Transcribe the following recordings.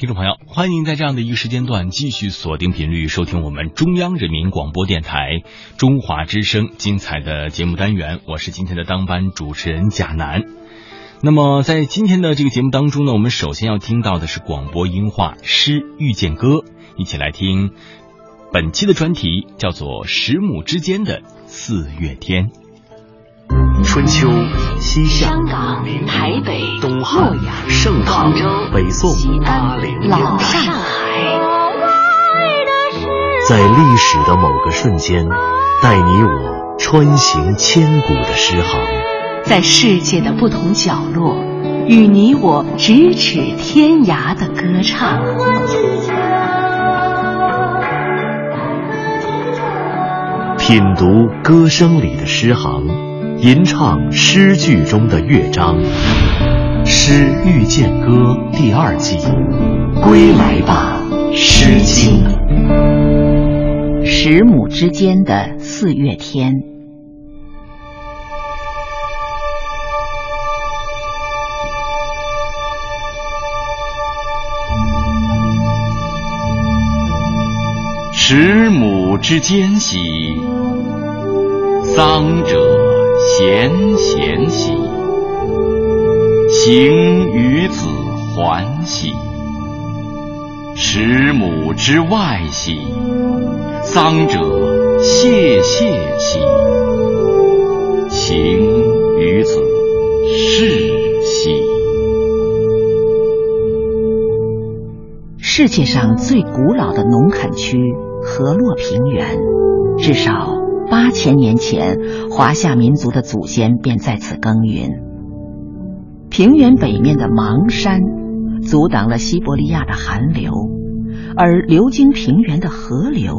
听众朋友，欢迎在这样的一个时间段继续锁定频率收听我们中央人民广播电台中华之声精彩的节目单元。我是今天的当班主持人贾楠。那么在今天的这个节目当中呢，我们首先要听到的是广播音画《诗遇见歌》，一起来听。本期的专题叫做《十亩之间的四月天》。春秋、西夏、香港、台北、东汉、盛唐、北宋、八零、老上海，在历史的某个瞬间，带你我穿行千古的诗行；在世界的不同角落，与你我咫尺天涯的歌唱。品读歌声里的诗行。吟唱诗句中的乐章，《诗遇见歌》第二季，归来吧，《诗经》。十亩之间的四月天，十亩之间兮，桑者。贤贤兮，行于子环兮；十亩之外兮，丧者谢谢兮，行于子视兮。世界上最古老的农垦区——河洛平原，至少。八千年前，华夏民族的祖先便在此耕耘。平原北面的芒山阻挡了西伯利亚的寒流，而流经平原的河流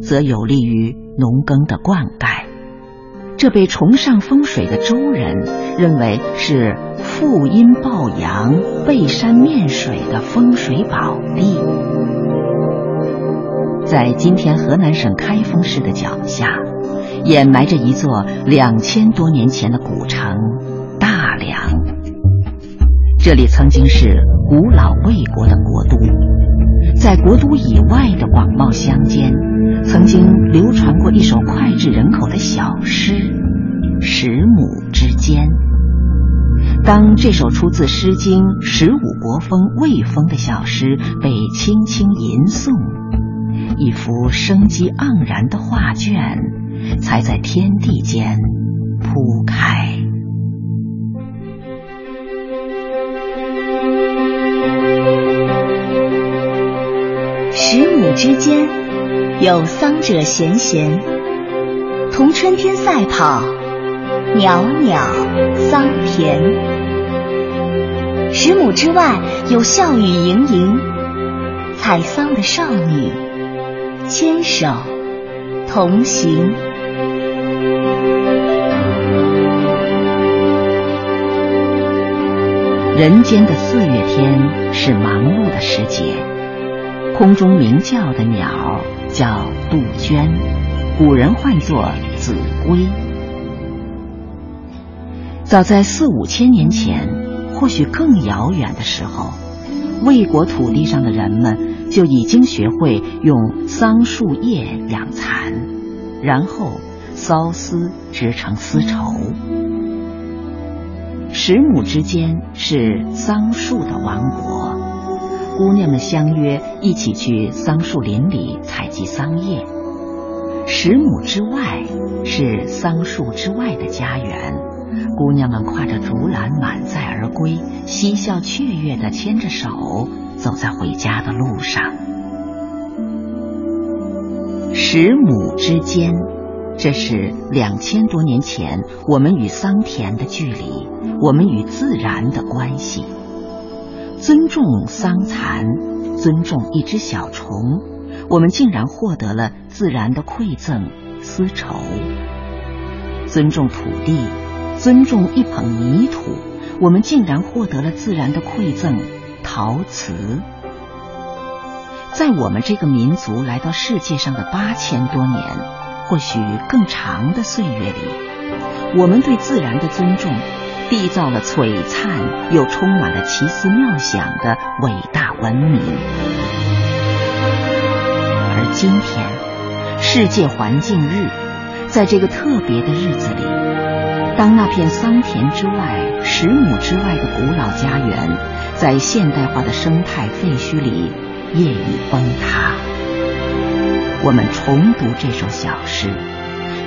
则有利于农耕的灌溉。这被崇尚风水的周人认为是负阴抱阳、背山面水的风水宝地。在今天河南省开封市的脚下。掩埋着一座两千多年前的古城大梁，这里曾经是古老魏国的国都，在国都以外的广袤乡间，曾经流传过一首脍炙人口的小诗《十亩之间》。当这首出自《诗经·十五国风·魏风》的小诗被轻轻吟诵，一幅生机盎然的画卷。才在天地间铺开。十亩之间，有桑者咸咸，同春天赛跑，袅袅桑田。十亩之外，有笑语盈盈，采桑的少女，牵手同行。人间的四月天是忙碌的时节，空中鸣叫的鸟叫杜鹃，古人唤作子规。早在四五千年前，或许更遥远的时候，魏国土地上的人们就已经学会用桑树叶养蚕，然后缫丝织成丝绸。十亩之间是桑树的王国，姑娘们相约一起去桑树林里采集桑叶。十亩之外是桑树之外的家园，姑娘们挎着竹篮满载而归，嬉笑雀跃地牵着手走在回家的路上。十亩之间，这是两千多年前我们与桑田的距离。我们与自然的关系，尊重桑蚕，尊重一只小虫，我们竟然获得了自然的馈赠丝绸；尊重土地，尊重一捧泥土，我们竟然获得了自然的馈赠陶瓷。在我们这个民族来到世界上的八千多年，或许更长的岁月里，我们对自然的尊重。缔造了璀璨又充满了奇思妙想的伟大文明。而今天，世界环境日，在这个特别的日子里，当那片桑田之外、十亩之外的古老家园，在现代化的生态废墟里夜已崩塌，我们重读这首小诗，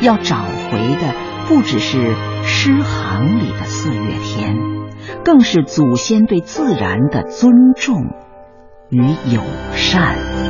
要找回的不只是诗行里的四月天，更是祖先对自然的尊重与友善。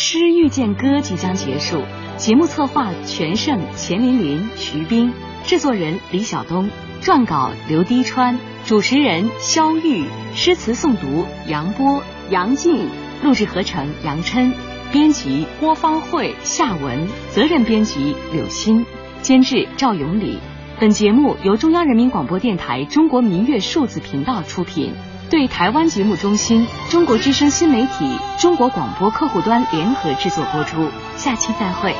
《诗遇见歌》即将结束，节目策划全胜、钱琳琳、徐冰，制作人李晓东，撰稿刘滴川，主持人肖玉，诗词诵读杨波、杨静，录制合成杨琛，编辑郭芳慧、夏文，责任编辑柳鑫，监制赵永礼。本节目由中央人民广播电台中国民乐数字频道出品。对台湾节目中心、中国之声新媒体、中国广播客户端联合制作播出，下期再会。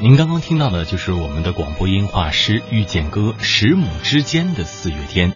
您刚刚听到的就是我们的广播音画师遇见歌《十亩之间的四月天》。